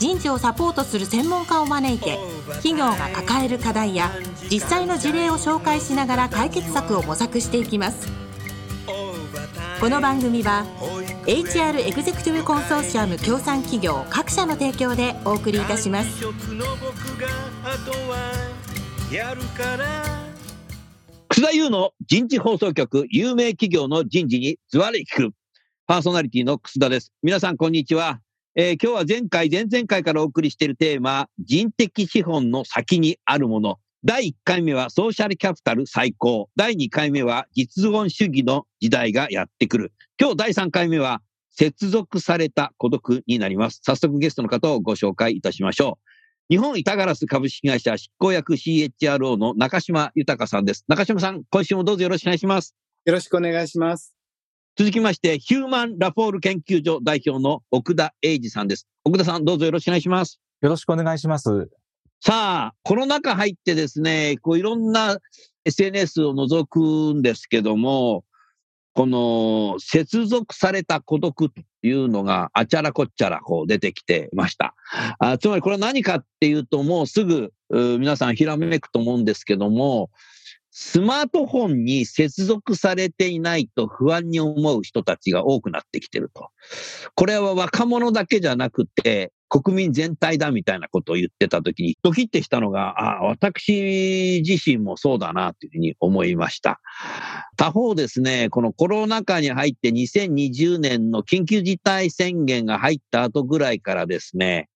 人事をサポートする専門家を招いて企業が抱える課題や実際の事例を紹介しながら解決策を模索していきます。この番組は HR エグゼクティブコンソーシアム協賛企業各社の提供でお送りいたします。楠田優の人事放送局有名企業の人事にズワリ聞く。パーソナリティの楠田です。皆さんこんにちは。えー、今日は前回、前々回からお送りしているテーマ、人的資本の先にあるもの。第1回目はソーシャルキャピタル最高。第2回目は実存主義の時代がやってくる。今日第3回目は接続された孤独になります。早速ゲストの方をご紹介いたしましょう。日本板ガラス株式会社執行役 CHRO の中島豊さんです。中島さん、今週もどうぞよろしくお願いします。よろしくお願いします。続きまして、ヒューマンラフォール研究所代表の奥田英二さんです。奥田さん、どうぞよろしくお願いします。よろしくお願いします。さあ、コロナ禍入ってですね、こういろんな SNS を覗くんですけども、この接続された孤独というのがあちゃらこっちゃらこう出てきてました。あつまりこれは何かっていうともうすぐ皆さんひらめくと思うんですけども、スマートフォンに接続されていないと不安に思う人たちが多くなってきてると。これは若者だけじゃなくて、国民全体だみたいなことを言ってたときに、ドキッてしたのが、あ私自身もそうだなというふうに思いました。他方ですね、このコロナ禍に入って2020年の緊急事態宣言が入った後ぐらいからですね、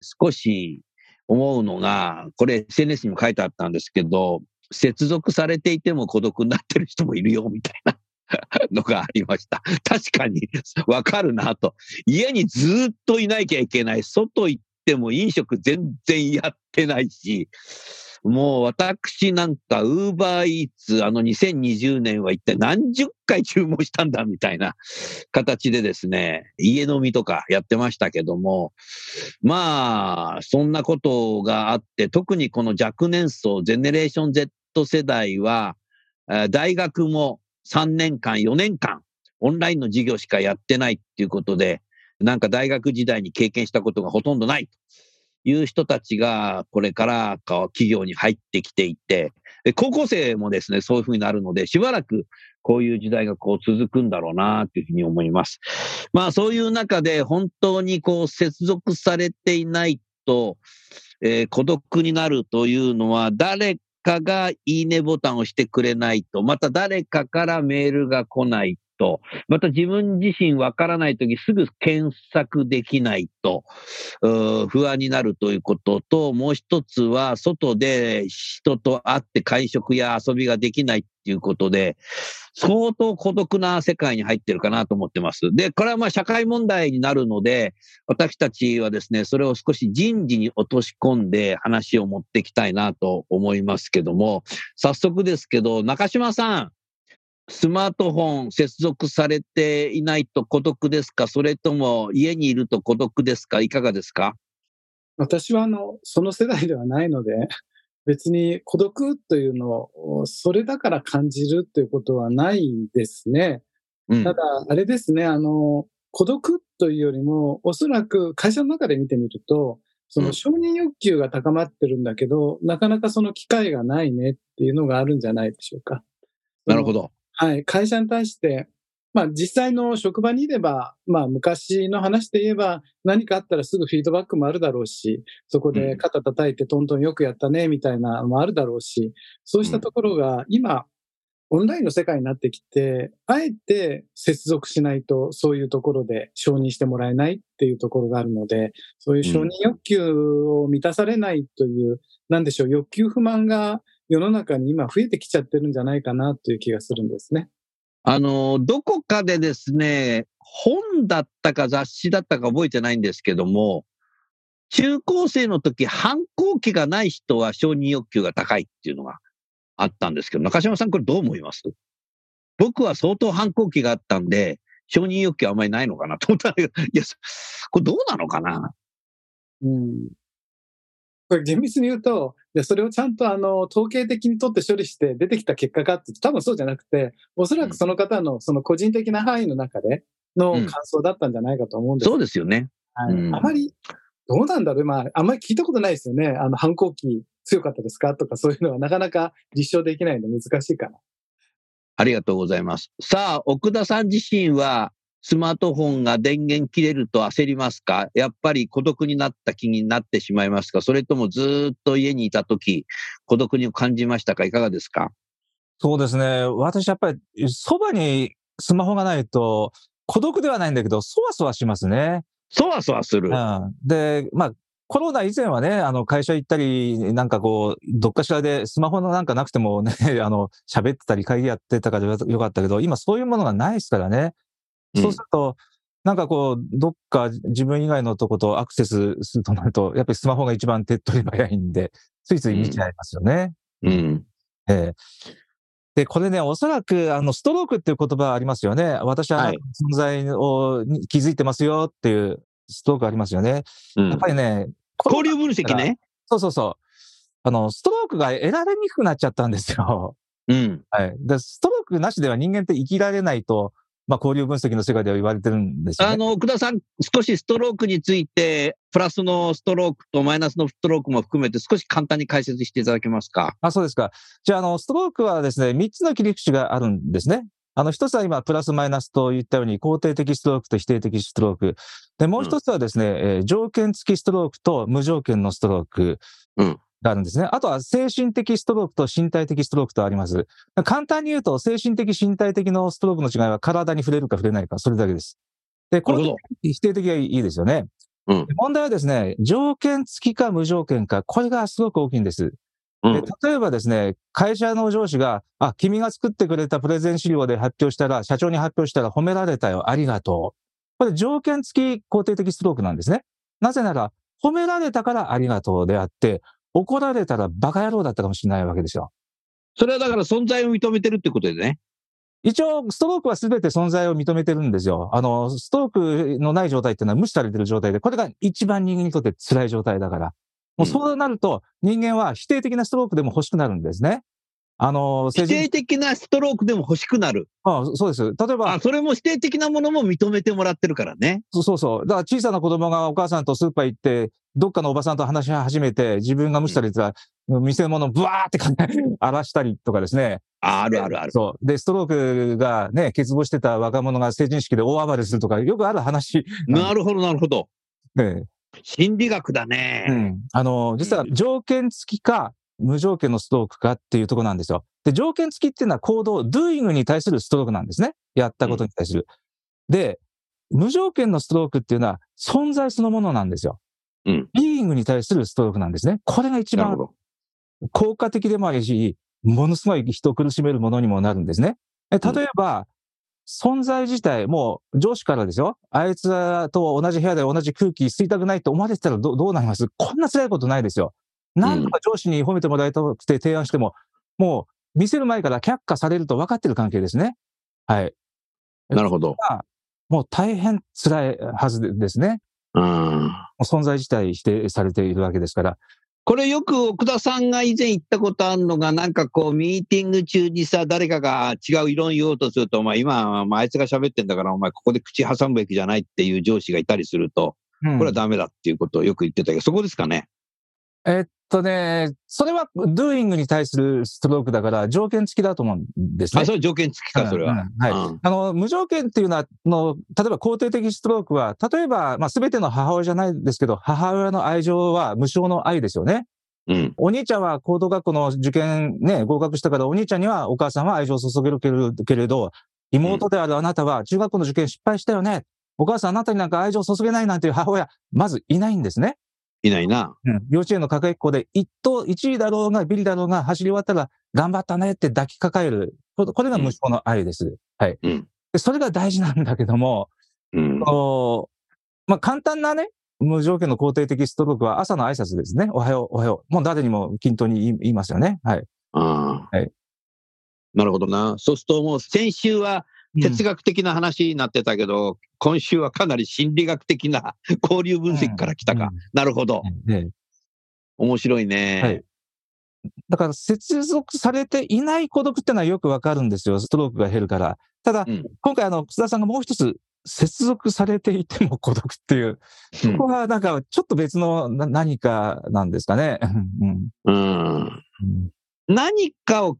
少し思うのが、これ SNS にも書いてあったんですけど、接続されていても孤独になってる人もいるよ、みたいな のがありました。確かにわかるなと。家にずっといなきゃいけない。外行っても飲食全然やってないし、もう私なんか、ウーバーイーツ、あの2020年は一体何十回注文したんだみたいな形でですね、家飲みとかやってましたけども、まあ、そんなことがあって、特にこの若年層、ゼネレーション Z 世代は、大学も3年間、4年間、オンラインの授業しかやってないっていうことで、なんか大学時代に経験したことがほとんどないという人たちが、これから企業に入ってきていて、高校生もですね、そういうふうになるので、しばらくこういう時代がこう続くんだろうなというふうに思います。まあそういう中で本当にこう接続されていないと、えー、孤独になるというのは誰かがいいねボタンを押してくれないと、また誰かからメールが来ないと、また自分自身わからないときすぐ検索できないと、不安になるということと、もう一つは外で人と会って会食や遊びができないっていうことで、相当孤独な世界に入ってるかなと思ってます。で、これはまあ社会問題になるので、私たちはですね、それを少し人事に落とし込んで話を持っていきたいなと思いますけども、早速ですけど、中島さん、スマートフォン接続されていないと孤独ですか？それとも家にいると孤独ですか？いかがですか？私はあの、その世代ではないので、別に孤独というのをそれだから感じるということはないですね。うん、ただ、あれですね、あの、孤独というよりも、おそらく会社の中で見てみると、その承認欲求が高まってるんだけど、うん、なかなかその機会がないねっていうのがあるんじゃないでしょうか。なるほど。はい。会社に対して、まあ実際の職場にいれば、まあ昔の話で言えば何かあったらすぐフィードバックもあるだろうし、そこで肩叩いてトントンよくやったねみたいなのもあるだろうし、そうしたところが今、オンラインの世界になってきて、あえて接続しないとそういうところで承認してもらえないっていうところがあるので、そういう承認欲求を満たされないという、なんでしょう、欲求不満が世の中に今増えてきちゃってるんじゃないかなという気がするんですね。あの、どこかでですね、本だったか雑誌だったか覚えてないんですけども、中高生の時反抗期がない人は承認欲求が高いっていうのがあったんですけど、中島さんこれどう思います？僕は相当反抗期があったんで、承認欲求あんまりないのかなと思ったんだけど、いや、これどうなのかな？うん。これ厳密に言うと、それをちゃんとあの統計的に取って処理して出てきた結果かって多分そうじゃなくて、おそらくその方のその個人的な範囲の中での感想だったんじゃないかと思うんですそうですよね。はいうんあまり、どうなんだろう、まあ、あんまり聞いたことないですよね。あの、反抗期強かったですかとか、そういうのはなかなか実証できないので難しいかな。ありがとうございます。さあ、奥田さん自身は、スマートフォンが電源切れると焦りますか？やっぱり孤独になった気になってしまいますか？それともずーっと家にいたとき、孤独に感じましたか？いかがですか？そうですね。私やっぱり、そばにスマホがないと、孤独ではないんだけど、そわそわしますね。そわそわする。うん。で、まあ、コロナ以前はね、あの、会社行ったり、なんかこう、どっかしらでスマホなんかなくてもね、あの、喋ってたり会議やってたからよかったけど、今そういうものがないですからね。そうすると、なんかこう、どっか自分以外のとことアクセスするとなると、やっぱりスマホが一番手っ取り早いんで、ついつい見ちゃいますよね。うん。ええで、これね、おそらく、あの、ストロークっていう言葉ありますよね。私ははい存在をに気づいてますよっていうストロークありますよね。うんやっぱりね、交流分析ね。そうそうそう。あの、ストロークが得られにくくなっちゃったんですよ。うん。はい。で、ストロークなしでは人間って生きられないと、まあ、交流分析の世界では言われてるんですよね。あの、奥田さん、少しストロークについて、プラスのストロークとマイナスのストロークも含めて少し簡単に解説していただけますか？あ、そうですか。じゃあ、あの、ストロークはですね、3つの切り口があるんですね。あの、一つは今、プラスマイナスと言ったように、肯定的ストロークと否定的ストローク。で、もう一つはですね、えー条件付きストロークと無条件のストロークうんがあるんですね。あとは精神的ストロークと身体的ストロークとあります。簡単に言うと、精神的、身体的のストロークの違いは体に触れるか触れないか、それだけです。で、これ。否定的がいいですよね。うんで問題はですね、条件付きか無条件か、これがすごく大きいんです。うんで例えばですね、会社の上司が、あ、君が作ってくれたプレゼン資料で発表したら、社長に発表したら褒められたよ、ありがとう。これ条件付き肯定的ストロークなんですね。なぜなら、褒められたからありがとうであって、怒られたらバカ野郎だったかもしれないわけですよ。それはだから存在を認めてるってことでね。一応、ストロークは全て存在を認めてるんですよ。あの、ストロークのない状態っていうのは無視されてる状態で、これが一番人間にとって辛い状態だから。もうそうなると、人間は否定的なストロークでも欲しくなるんですね。あの、否定的なストロークでも欲しくなる。あそうです。例えばあ、、それも否定的なものも認めてもらってるからね。そうそうそう。だから小さな子供がお母さんとスーパー行って、どっかのおばさんと話し始めて、自分が無視されてたら、店物をブワーって 荒らしたりとかですね。ああるあるある。そう。で、ストロークがね、欠乏してた若者が成人式で大暴れするとか、よくある話。なるほど、なるほど。ね心理学だね。うん。あの、実は条件付きか、無条件のストロークかっていうところなんですよ。で、条件付きっていうのは行動、doing に対するストロークなんですね。やったことに対する。で、無条件のストロークっていうのは存在そのものなんですよ。うん。being に対するストロークなんですね。これが一番。効果的でもあるし、ものすごい人を苦しめるものにもなるんですね。え例えば、存在自体、もう上司からですよ。あいつと同じ部屋で同じ空気吸いたくないと思われてたらどどうなります？こんな辛いことないですよ。なんとか上司に褒めてもらいたくて提案しても、もう見せる前から却下されると分かってる関係ですね。はい。なるほど。もう大変辛いはずですね。存在自体否定されているわけですから。これよく奥田さんが以前言ったことあるのが、なんかこう、ミーティング中にさ、誰かが違う異論言おうとすると、お前今、まああいつが喋ってんだから、お前ここで口挟むべきじゃないっていう上司がいたりすると、うんこれはダメだっていうことをよく言ってたけど、そこですかね？えっとね、それは doing に対するストロークだから条件付きだと思うんですね。あ、それ条件付きか、それは。うんうんはいうんあの、無条件っていうのは、の例えば肯定的ストロークは、例えば、まあ、全ての母親じゃないですけど、母親の愛情は無償の愛ですよね。うん。お兄ちゃんは高等学校の受験ね、合格したから、お兄ちゃんにはお母さんは愛情を注げるけれけれど、妹であるあなたは中学校の受験失敗したよね。お母さんあなたになんか愛情を注げないなんていう母親、まずいないんですね。いないな。うん幼稚園の各駅校で一等、一位だろうがビリだろうが走り終わったら頑張ったねって抱きかかえる。ここれが無償の愛です。はい。うんでそれが大事なんだけども、うん。こうまあ、簡単なね、無条件の肯定的ストロークは朝の挨拶ですね。おはよう、おはよう。もう誰にも均等に言いますよね。はい。あはいなるほどな。そうするともう先週は哲学学的な話になってたけど、今週はかなり心理学的な 交流分析から来たか。なるほど。ね面白いね。はいだから接続されていない孤独ってのはよくわかるんですよ。ストロークが減るから。ただ、うん今回あの、楠田さんがもう一つ、接続されていても孤独っていう、うんここはなんかちょっと別のな何かなんですかね。うんうんうん何かを、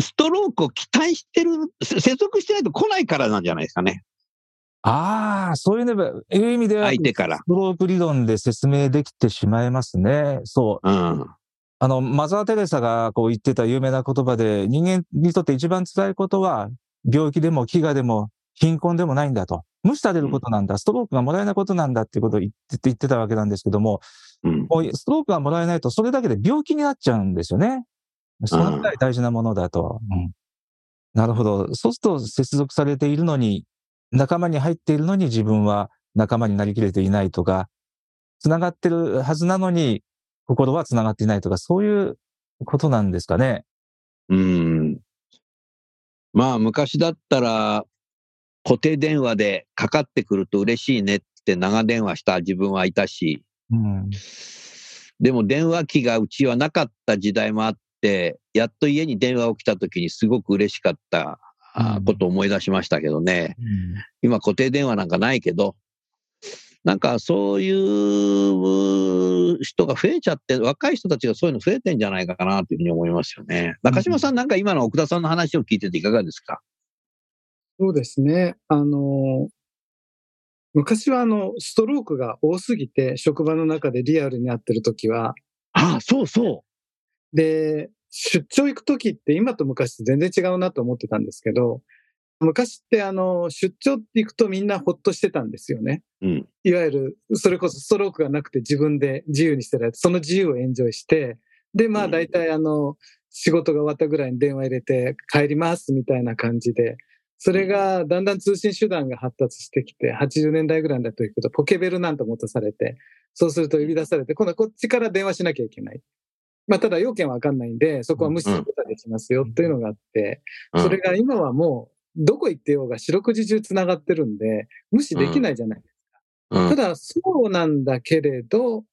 ストロークを期待してる、せ接続してないと来ないからなんじゃないですかね。ああ、そういうねいう意味では、相手からストローク理論で説明できてしまいますね。そう。うん。あの、マザー・テレサがこう言ってた有名な言葉で、人間にとって一番辛いことは、病気でも飢餓でも貧困でもないんだと。無視されることなんだ。ストロークがもらえないことなんだっていうことを言って言ってたわけなんですけども、うん。もうストロークがもらえないと、それだけで病気になっちゃうんですよね。そのくらい大事なものだと。うんなるほど。そうすると接続されているのに、仲間に入っているのに自分は仲間になりきれていないとか、繋がってるはずなのに、心は繋がっていないとか、そういうことなんですかね。うん。まあ、昔だったら、固定電話でかかってくると嬉しいねって長電話した自分はいたし、うん。でも電話機がうちはなかった時代もあって、やっと家に電話を来た時にすごく嬉しかったことを思い出しましたけどね。今固定電話なんかないけど、なんかそういう人が増えちゃって、若い人たちがそういうの増えてんじゃないかなというふうに思いますよね。中島さんなんか今の奥田さんの話を聞いてていかがですか？そうですね。あの、昔はあの、ストロークが多すぎて、職場の中でリアルに会ってる時は、ああ、そうそで、出張行く時って今と昔全然違うなと思ってたんですけど、昔ってあの、出張って行くとみんなほっとしてたんですよね。う。うん。いわゆる、それこそストロークがなくて自分で自由にしてられて、その自由をエンジョイして、で、まあうん大体あの、仕事が終わったぐらいに電話入れて帰りますみたいな感じで、それがだんだん通信手段が発達してきて、80年代ぐらいだと行くとポケベルなんて持たされて、そうすると呼び出されて、今度はこっちから電話しなきゃいけない。まあただ要件はわかんないんで、そこは無視することができますよっていうのがあって、それが今はもう、どこ行ってようが四六時中繋がってるんで、無視できないじゃない。うん、ただ、そうなんだけれど、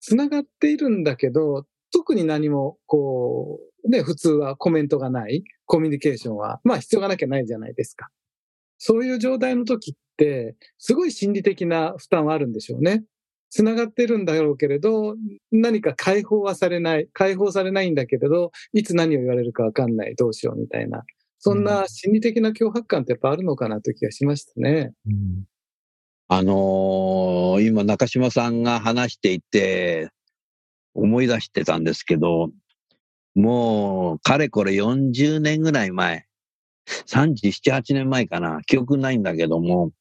繋がっているんだけど、特に何も、こう、ね、普通はコメントがない、コミュニケーションは、まあ必要がなきゃないじゃないですか。そういう状態の時って、すごい心理的な負担はあるんでしょうね。繋がってるんだろうけれど、何か解放はされない、解放されないんだけれど、いつ何を言われるかわかんない、どうしようみたいな。そんな心理的な脅迫感ってやっぱあるのかなという気がしましたね。うんあのー今中島さんが話していて思い出してたんですけど、もうかれこれ40年ぐらい前、37、8年前かな、記憶ないんだけども、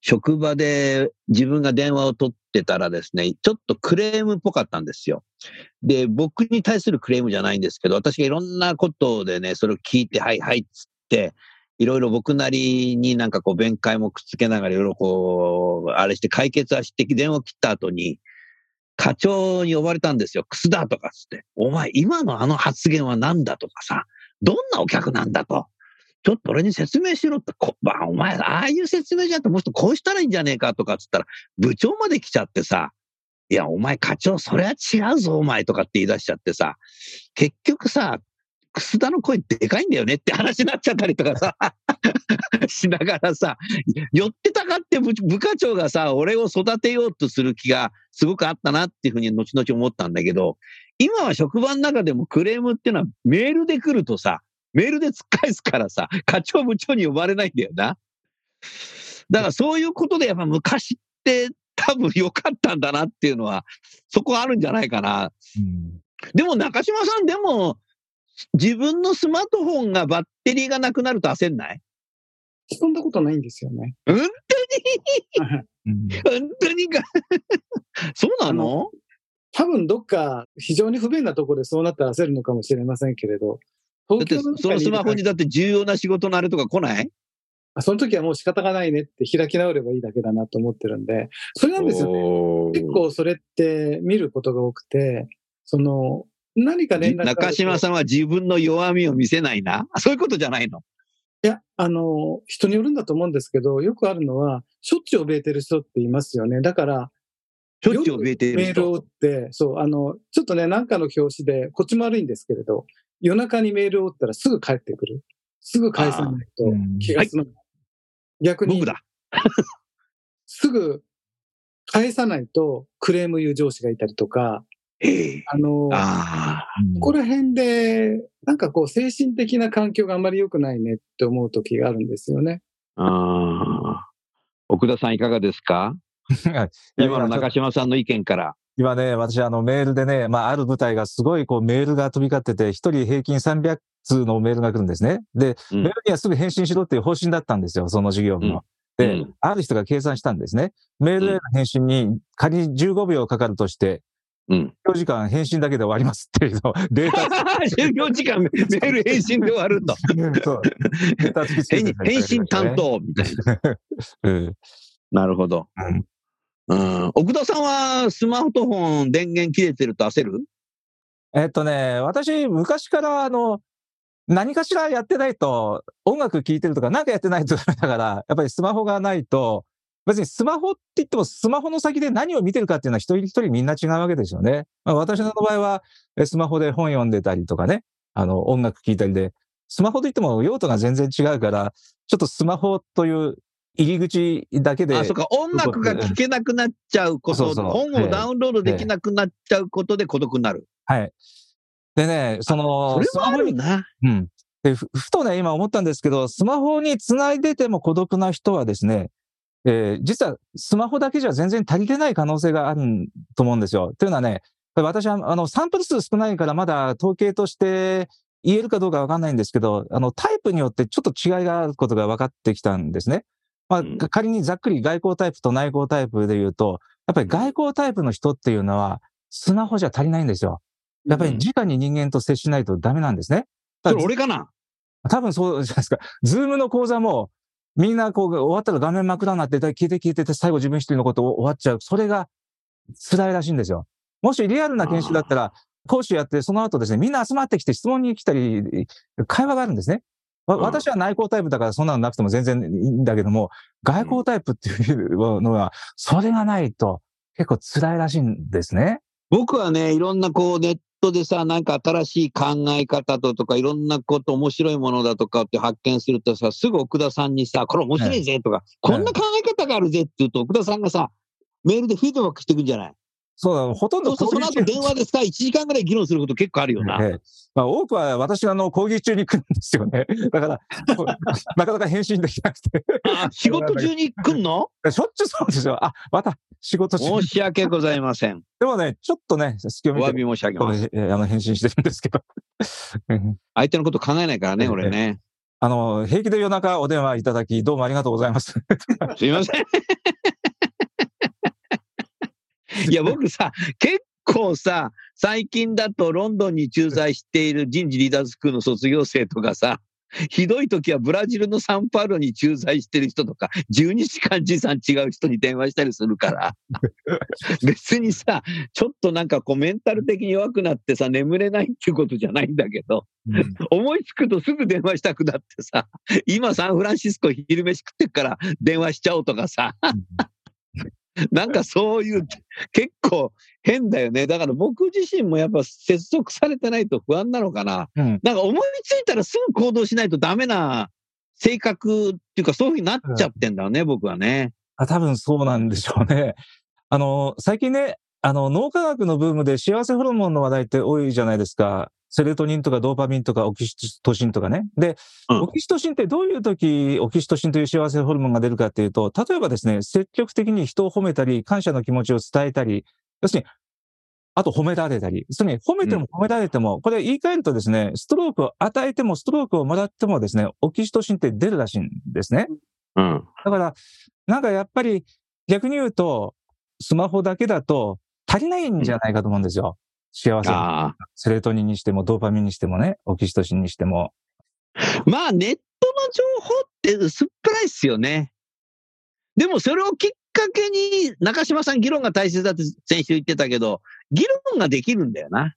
職場で自分が電話を取ってたらですね、ちょっとクレームっぽかったんですよ。で、僕に対するクレームじゃないんですけど、私がいろんなことでね、それを聞いて、はいはいっつって、いろいろ僕なりになんかこう弁解もくっつけながらいろいろこう、あれして解決はして電話を切った後に、課長に呼ばれたんですよ。クスだとかっつって。お前、今のあの発言は何だとかさ、どんなお客なんだと。ちょっと俺に説明しろって、こまあ、お前、ああいう説明じゃってもうちょっとこうしたらいいんじゃねえかとかっつったら、部長まで来ちゃってさ、いや、お前課長、それは違うぞ、お前とかって言い出しちゃってさ、結局さ、楠田の声でかいんだよねって話になっちゃったりとかさ、しながらさ、寄ってたかって部部課長がさ、俺を育てようとする気がすごくあったなっていうふうに後々思ったんだけど、今は職場の中でもクレームっていうのはメールで来るとさ、メールで突っ返すからさ、課長部長に呼ばれないんだよな。だからそういうことでやっぱ昔って多分良かったんだなっていうのは、そこあるんじゃないかな。うん。でも中島さんでも、自分のスマートフォンがバッテリーがなくなると焦んない？そんなことないんですよね。本うん。本当にか？そうなの多分どっか非常に不便なところでそうなったら焦るのかもしれませんけれど、だってそのスマホにだって重要な仕事のあれとか来ない？あその時はもう仕方がないねって開き直ればいいだけだなと思ってるんで、それなんですよね。よ結構それって見ることが多くて、その、何か連絡中島さんは自分の弱みを見せないな？そういうことじゃないの？いや、あの、人によるんだと思うんですけど、よくあるのは、しょっちゅう怯えてる人って言いますよね。だから、しょっちゅう怯えているメールを打人。って、そう、あの、ちょっとね、なんかの表紙で、こっちも悪いんですけれど、夜中にメールを打ったらすぐ帰ってくる。すぐ返さないと気が済まない。逆に僕、だ。すぐ返さないとクレーム言う上司がいたりとか、ええあの、ここら辺で、なんかこう、精神的な環境があんまり良くないねって思う時があるんですよね。ああ。奥田さんいかがですか？今の中島さんの意見から。今ね、私、あの、メールでね、まあ、ある部隊がすごい、こう、メールが飛び交ってて、一人平均300通のメールが来るんですね。で、うんメールにはすぐ返信しろっていう方針だったんですよ、その事業部の。うんで、うんある人が計算したんですね。メールへの返信に仮に15秒かかるとして、うん。今日時間返信だけで終わりますっていうのを データ、就業時間メール返信で終わると。そう 返信担当みたいな。うん。なるほど。うんうん。奥田さんはスマートフォン電源切れてると焦る？えっとね、私、昔から、あの、何かしらやってないと、音楽聴いてるとか、何かやってないとだから、やっぱりスマホがないと、別にスマホって言っても、スマホの先で何を見てるかっていうのは一人一人みんな違うわけですよね。まあ、私の場合は、スマホで本読んでたりとかね、あの、音楽聴いたりで、スマホと言っても用途が全然違うから、ちょっとスマホという入り口だけで、あ、そっか。音楽が聴けなくなっちゃうこと、そ本をダウンロードできなくなっちゃうことで孤独になる。はい。でね、その、それはあるな。うん。で、ふふとね、今思ったんですけど、スマホにつないでても孤独な人はですね、えー実はスマホだけじゃ全然足りてない可能性があると思うんですよ。というのはね、私はあのサンプル数少ないからまだ統計として言えるかどうかわかんないんですけど、あのタイプによってちょっと違いがあることが分かってきたんですね。まあうん、仮にざっくり外交タイプと内向タイプで言うと、やっぱり外交タイプの人っていうのはスマホじゃ足りないんですよ。やっぱり直に人間と接しないとダメなんですね。それ俺かな多分そうじゃないですか。ズームの講座も、みんなこう終わったら画面真っ暗になって、消えて消えてて、最後自分一人のこと終わっちゃう。それが辛いらしいんですよ。もしリアルな研修だったら、講師やって、その後ですね、みんな集まってきて質問に来たり、会話があるんですね。私は内向タイプだからそんなのなくても全然いいんだけども、外向タイプっていうのは、それがないと結構辛いらしいんですね。僕はね、いろんなこうネットでさ、なんか新しい考え方ととか、いろんなこと面白いものだとかって発見するとさ、すぐ奥田さんにさ、これ面白いぜとか、こんな考え方があるぜって言うと、奥田さんがさ、メールでフィードバックしていくんじゃない？そうだ、ほとんどその後電話でさ、1時間ぐらい議論すること結構あるよな。ええまあ、多くは私があの講義中に来るんですよね。だから、なかなか返信できなくて。あ仕事中に来んの？しょっちゅうそうですよ。あ、また仕事中申し訳ございません。でもね、ちょっとね、隙をお見て、詫び申し上げます。えあの返信してるんですけど。うん相手のこと考えないからね、ええ俺ね。あの、平気で夜中お電話いただき、どうもありがとうございます。すいません。いや、僕さ、結構さ、最近だとロンドンに駐在している人事リーダーズスクールの卒業生とかさ、ひどい時はブラジルのサンパウロに駐在してる人とか、12時間時差違う人に電話したりするから、別にさ、ちょっとなんかこうメンタル的に弱くなってさ、眠れないっていうことじゃないんだけど、思いつくとすぐ電話したくなってさ、今サンフランシスコ昼飯食ってっから電話しちゃおうとかさ、なんかそういう、結構変だよね。だから僕自身もやっぱ接続されてないと不安なのかな。うんなんか思いついたらすぐ行動しないとダメな性格っていうかそういうふうになっちゃってんだね、僕はね。あ多分そうなんでしょうね。あの、最近ね、あの、脳科学のブームで幸せホルモンの話題って多いじゃないですか。セロトニンとかドーパミンとかオキシトシンとかね。で、うんオキシトシンってどういう時オキシトシンという幸せホルモンが出るかっていうと、例えばですね、積極的に人を褒めたり、感謝の気持ちを伝えたり、要するに、あと褒められたり、それに褒めても褒められても、これ言い換えるとですね、ストロークを与えてもストロークをもらってもですね、オキシトシンって出るらしいんですね。うん。だから、なんかやっぱり逆に言うと、スマホだけだと足りないんじゃないかと思うんですよ。幸せ。ああ。セレトニンにしても、ドーパミンにしてもね、オキシトシンにしても。まあネットの情報って薄っぺらいっすよね。でもそれをきっかけに中島さん議論が大切だって先週言ってたけど、議論ができるんだよな。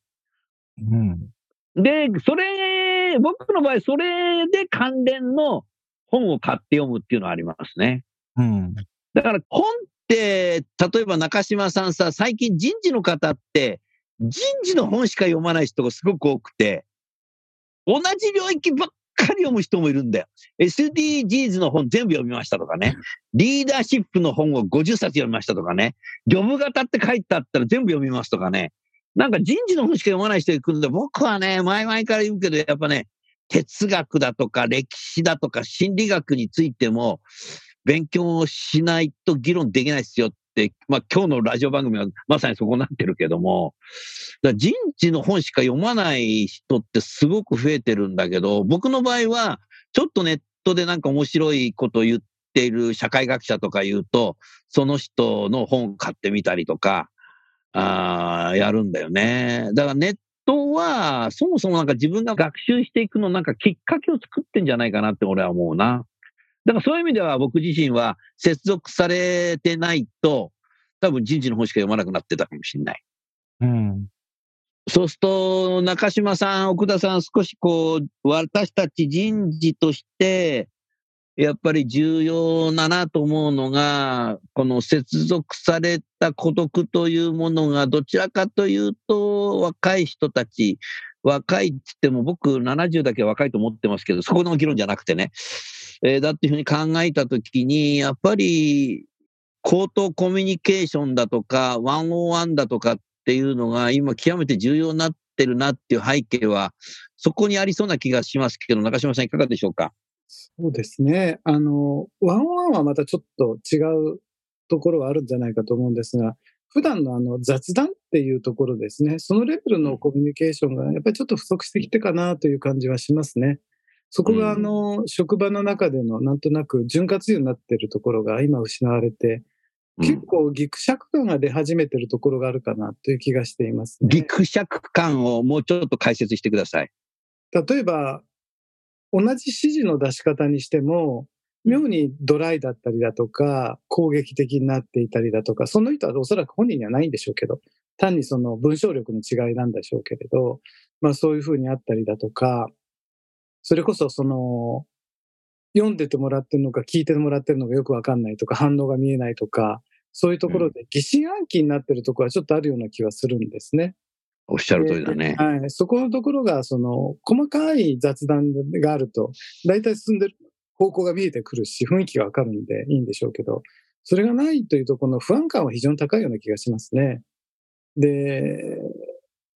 うん。で、それ、僕の場合、それで関連の本を買って読むっていうのはありますね。うん。だから本って、例えば中島さんさ、最近人事の方って、人事の本しか読まない人がすごく多くて、同じ領域ばっかり読む人もいるんだよ。SDGs の本全部読みましたとかね。リーダーシップの本を50冊読みましたとかね。ジョブ型って書いてあったら全部読みますとかね。なんか人事の本しか読まない人が来るんで、僕はね、前々から言うけど、やっぱね、哲学だとか歴史だとか心理学についても勉強をしないと議論できないですよ、まあ今日のラジオ番組はまさにそこになってるけども、だ人事の本しか読まない人ってすごく増えてるんだけど、僕の場合はちょっとネットでなんか面白いことを言っている社会学者とか言うと、その人の本買ってみたりとか、あーやるんだよね。だからネットは、そもそもなんか自分が学習していくのなんかきっかけを作ってんじゃないかなって俺は思うな。だからそういう意味では僕自身は接続されてないと、多分人事の本しか読まなくなってたかもしれない。うん。そうすると、中島さん、奥田さん、少しこう、私たち人事として、やっぱり重要だなと思うのが、この接続された孤独というものが、どちらかというと、若い人たち、若いって言っても僕70だけ若いと思ってますけど、そこの議論じゃなくてね、えーだっていうふうに考えたときに、やっぱり、口頭コミュニケーションだとか、ワンオワンだとかっていうのが今極めて重要になってるなっていう背景は、そこにありそうな気がしますけど、中島さんいかがでしょうか？そうですね。あの、ワンワンはまたちょっと違うところはあるんじゃないかと思うんですが、普段のあの雑談っていうところですね。そのレベルのコミュニケーションがやっぱりちょっと不足してきてかなという感じはしますね。そこがあの、職場の中でのなんとなく潤滑油になっているところが今失われて、結構ギクシャク感が出始めてるところがあるかなという気がしていますね。ギクシャク感をもうちょっと解説してください。例えば、同じ指示の出し方にしても、妙にドライだったりだとか、攻撃的になっていたりだとか、その人はおそらく本人にはないんでしょうけど、単にその文章力の違いなんでしょうけれど、まあそういうふうにあったりだとか、それこそその、読んでてもらってるのか聞いてもらってるのかよくわかんないとか、反応が見えないとか、そういうところで疑心暗鬼になってるところはちょっとあるような気はするんですね。おっしゃる通りだね。はい。そこのところが、その、細かい雑談があると、大体進んでる方向が見えてくるし、雰囲気がわかるんでいいんでしょうけど、それがないというと、この不安感は非常に高いような気がしますね。で、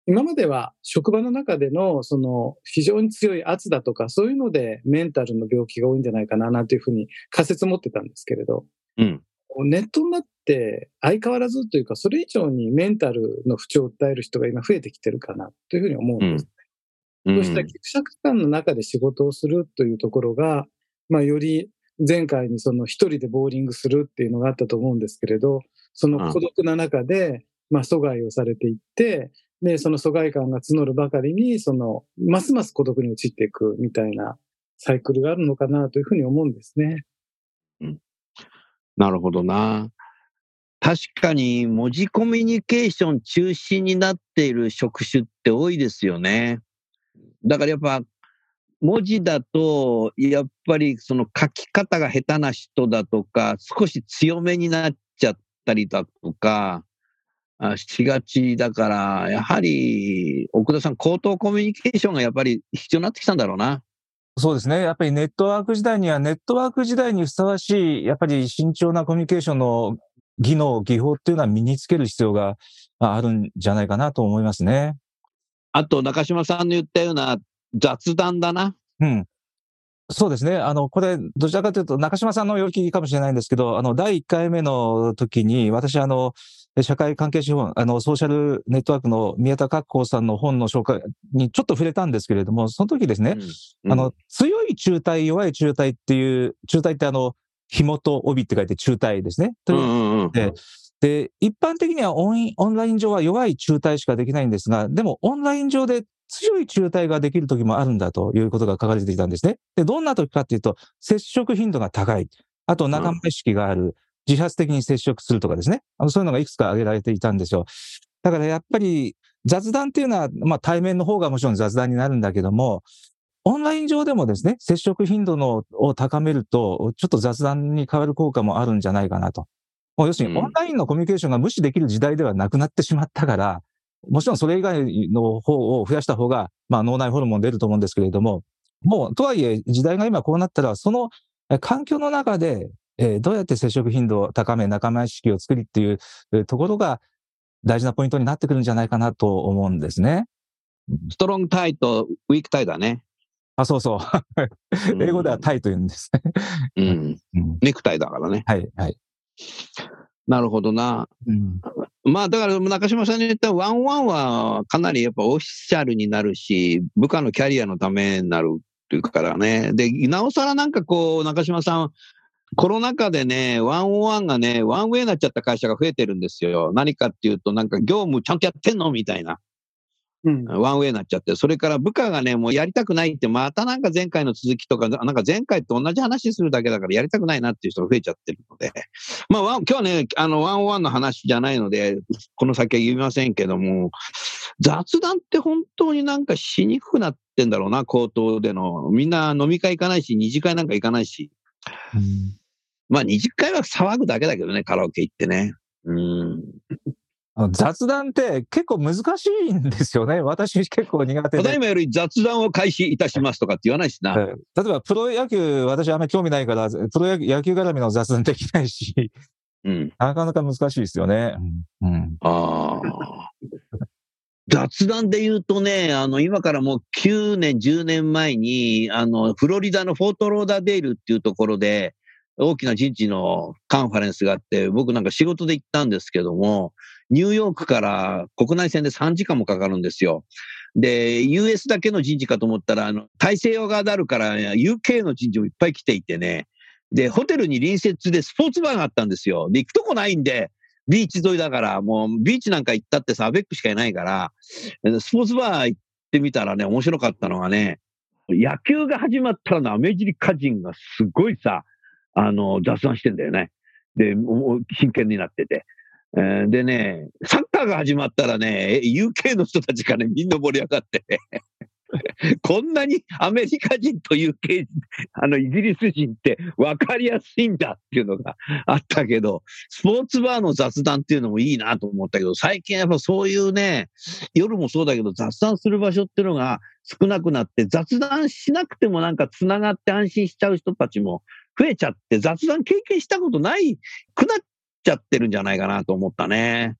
今までは職場の中での、その、非常に強い圧だとか、そういうのでメンタルの病気が多いんじゃないかな、なんていうふうに仮説持ってたんですけれど、うん。ネットになって相変わらずというか、それ以上にメンタルの不調を訴える人が今増えてきてるかなというふうに思うんです。うんそうしたギクシャク感の中で仕事をするというところが、まあ、より前回にその一人でボーリングするっていうのがあったと思うんですけれど、その孤独な中で、まあ、阻害をされていって、で、その疎外感が募るばかりに、その、ますます孤独に陥っていくみたいなサイクルがあるのかなというふうに思うんですね。うんなるほどな。確かに文字コミュニケーション中心になっている職種って多いですよね。だからやっぱ文字だと、やっぱりその書き方が下手な人だとか、少し強めになっちゃったりだとか、しがちだから、やはり奥田さん、口頭コミュニケーションがやっぱり必要になってきたんだろうな。そうですね。やっぱりネットワーク時代には、ネットワーク時代にふさわしい、やっぱり慎重なコミュニケーションの技能、技法っていうのは身につける必要があるんじゃないかなと思いますね。あと、中島さんの言ったような雑談だな。うん。そうですね。あの、これ、どちらかというと、中島さんの領域かもしれないんですけど、あの、第1回目の時に、私、あの、社会関係資本、あの、ソーシャルネットワークの宮田格好さんの本の紹介にちょっと触れたんですけれども、その時ですね、うんあの、強い中体、弱い中体っていう、中体ってあの、紐と帯って書いて中体ですね。といううんうんうんでで、一般的にはオンオンライン上は弱い中体しかできないんですが、でもオンライン上で強い中体ができる時もあるんだということが書かれていたんですね。で、どんな時かっていうと、接触頻度が高い。あと仲間意識がある。自発的に接触するとかですね。あのそういうのがいくつか挙げられていたんですよ。だからやっぱり雑談っていうのは、まあ対面の方がもちろん雑談になるんだけども、オンライン上でもですね、接触頻度のを高めると、ちょっと雑談に変わる効果もあるんじゃないかなと。もう要するに、うんオンラインのコミュニケーションが無視できる時代ではなくなってしまったから、もちろんそれ以外の方を増やした方が、まあ脳内ホルモン出ると思うんですけれども、もう、とはいえ、時代が今こうなったら、そのえ環境の中で、えーどうやって接触頻度を高め、仲間意識を作りっていうえーところが大事なポイントになってくるんじゃないかなと思うんですね。ストロングタイとウィークタイだね。あ、そうそう。英語ではタイと言うんですね。うん。うんネクタイだからね。はい、はい。なるほどな。うんまあだから中島さんに言ったワンワンはかなりやっぱオフィシャルになるし、部下のキャリアのためになるっていうからね。で、なおさらなんかこう、中島さん、コロナ禍でね、ワンオンワンがね、ワンウェイになっちゃった会社が増えてるんですよ。何かっていうと、なんか業務ちゃんとやってんのみたいな。うん。ワンウェイになっちゃって、それから部下がね、もうやりたくないって、またなんか前回の続きとか、なんか前回と同じ話するだけだからやりたくないなっていう人が増えちゃってるので、まあ、今日はね、あの、ワンオンワンの話じゃないので、この先は言いませんけども、雑談って本当になんかしにくくなってんだろうな、口頭での。みんな飲み会行かないし、二次会なんか行かないし。まあ、二次会は騒ぐだけだけどね、カラオケ行ってね。うん。雑談って結構難しいんですよね。私結構苦手で。ただいまより雑談を開始いたしますとかって言わないしな。ええ例えばプロ野球、私あんまり興味ないから、プロ野球野球絡みの雑談できないし、うん。なかなか難しいですよね。うんうんああ。雑談で言うとね、あの、今からもう9年、10年前に、あの、フロリダのフォートローダーデールっていうところで、大きな人事のカンファレンスがあって、僕なんか仕事で行ったんですけども、ニューヨークから国内線で3時間もかかるんですよ。で、US だけの人事かと思ったら、あの、大西洋側であるから、UK の人事もいっぱい来ていてね、で、ホテルに隣接でスポーツバーがあったんですよ。で、行くとこないんで、ビーチ沿いだから、もうビーチなんか行ったってさ、アベックしかいないから、スポーツバー行ってみたらね、面白かったのがね、野球が始まったらね、アメリカ人がすごいさ、あの、雑談してんだよね。で、もう真剣になってて。でね、サッカーが始まったらね、UK の人たちがね、みんな盛り上がってね、こんなにアメリカ人と UK 人、あの、イギリス人って分かりやすいんだっていうのがあったけど、スポーツバーの雑談っていうのもいいなと思ったけど、最近やっぱそういうね、夜もそうだけど雑談する場所っていうのが少なくなって、雑談しなくてもなんか繋がって安心しちゃう人たちも増えちゃって、雑談経験したことないくなっちゃってるんじゃないかなと思ったね。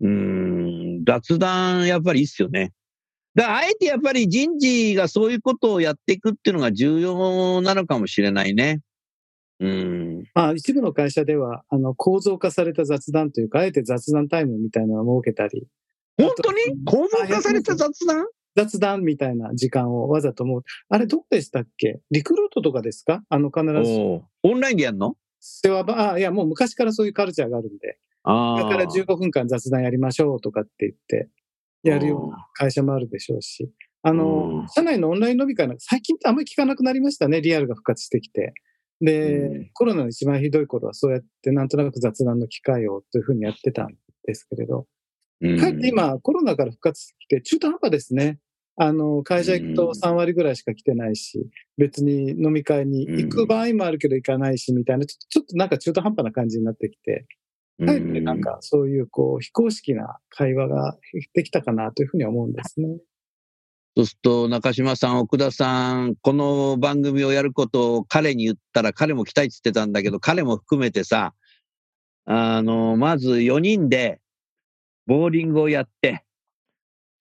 うーん、雑談やっぱりいいっすよね。だからあえてやっぱり人事がそういうことをやっていくっていうのが重要なのかもしれないね。うん。まあ、一部の会社では、あの、構造化された雑談というか、あえて雑談タイムみたいなのを設けたり、本当に構造化された雑談？雑談みたいな時間をわざともう、あれどこでしたっけ？リクルートとかですか？あの、必ず、オンラインでやんの？世話場、あ、いや、もう昔からそういうカルチャーがあるんで、ああ。だから15分間雑談やりましょうとかって言って、やるような会社もあるでしょうし、あうん。の、社内のオンライン飲み会なんか最近ってあんまり聞かなくなりましたね、リアルが復活してきて。で、うん。コロナの一番ひどい頃はそうやってなんとなく雑談の機会をというふうにやってたんですけれど、うん。かえって今コロナから復活してきて中途半端ですね。あの、会社行くと3割ぐらいしか来てないし、別に飲み会に行く場合もあるけど行かないし、みたいな、ちょっとなんか中途半端な感じになってきて、かえってなんかそういうこう非公式な会話ができたかなというふうに思うんですね。そうすると、中島さん、奥田さん、この番組をやることを彼に言ったら、彼も来たいって言ってたんだけど、彼も含めてさ、あの、まず4人で、ボーリングをやって、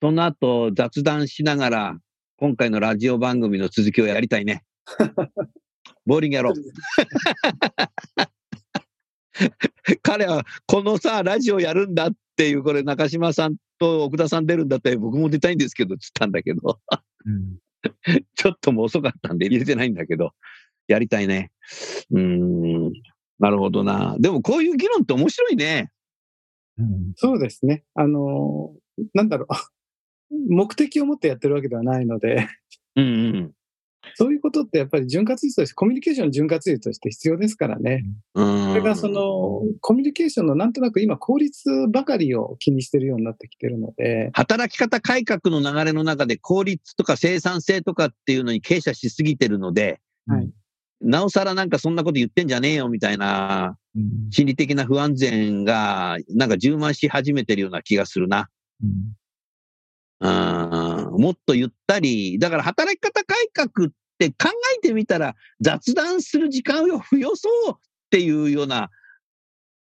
その後雑談しながら、今回のラジオ番組の続きをやりたいね。ボーリングやろう。彼は、このさ、ラジオやるんだっていう、これ中島さんと奥田さん出るんだったら僕も出たいんですけど、つったんだけど。うん ちょっともう遅かったんで入れてないんだけど、やりたいね。うーん。なるほどな。でもこういう議論って面白いね。うんそうですね。あの、なんだろう。目的を持ってやってるわけではないので、うんうん。そういうことってやっぱり潤滑率として、コミュニケーションの潤滑率として必要ですからね。うん。それがその、コミュニケーションのなんとなく今効率ばかりを気にしてるようになってきてるので、働き方改革の流れの中で効率とか生産性とかっていうのに傾斜しすぎてるので、はいなおさらなんかそんなこと言ってんじゃねえよみたいなうん心理的な不安全がなんか充満し始めてるような気がするな。うんうんもっとゆったり、だから働き方改革って考えてみたら雑談する時間を増やそうっていうような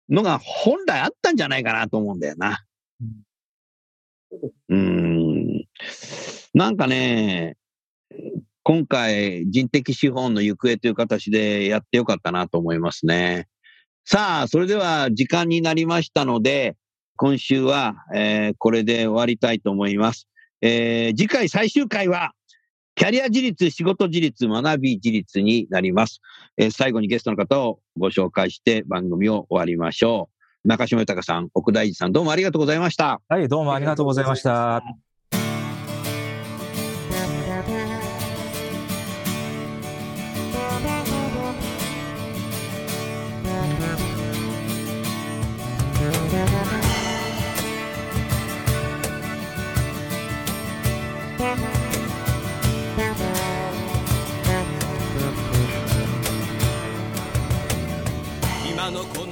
のが本来あったんじゃないかなと思うんだよな。うん。なんかね、今回人的資本の行方という形でやってよかったなと思いますね。さあ、それでは時間になりましたので、今週は、えーこれで終わりたいと思います。えー次回最終回は、キャリア自立、仕事自立、学び自立になります。えー最後にゲストの方をご紹介して番組を終わりましょう。中島豊さん、奥大二さん、どうもありがとうございました。はい、どうもありがとうございました。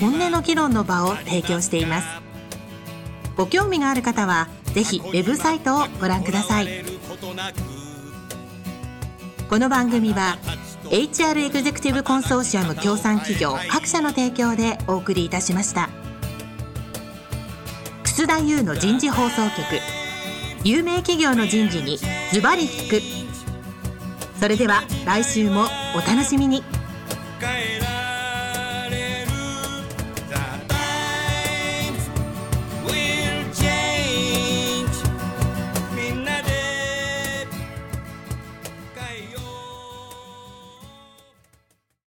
本音の議論の場を提供しています。ご興味がある方はぜひウェブサイトをご覧ください。この番組は HR エグゼクティブコンソーシアム協賛企業各社の提供でお送りいたしました。楠田優の人事放送局有名企業の人事にズバリ聞く。それでは来週もお楽しみに。変えら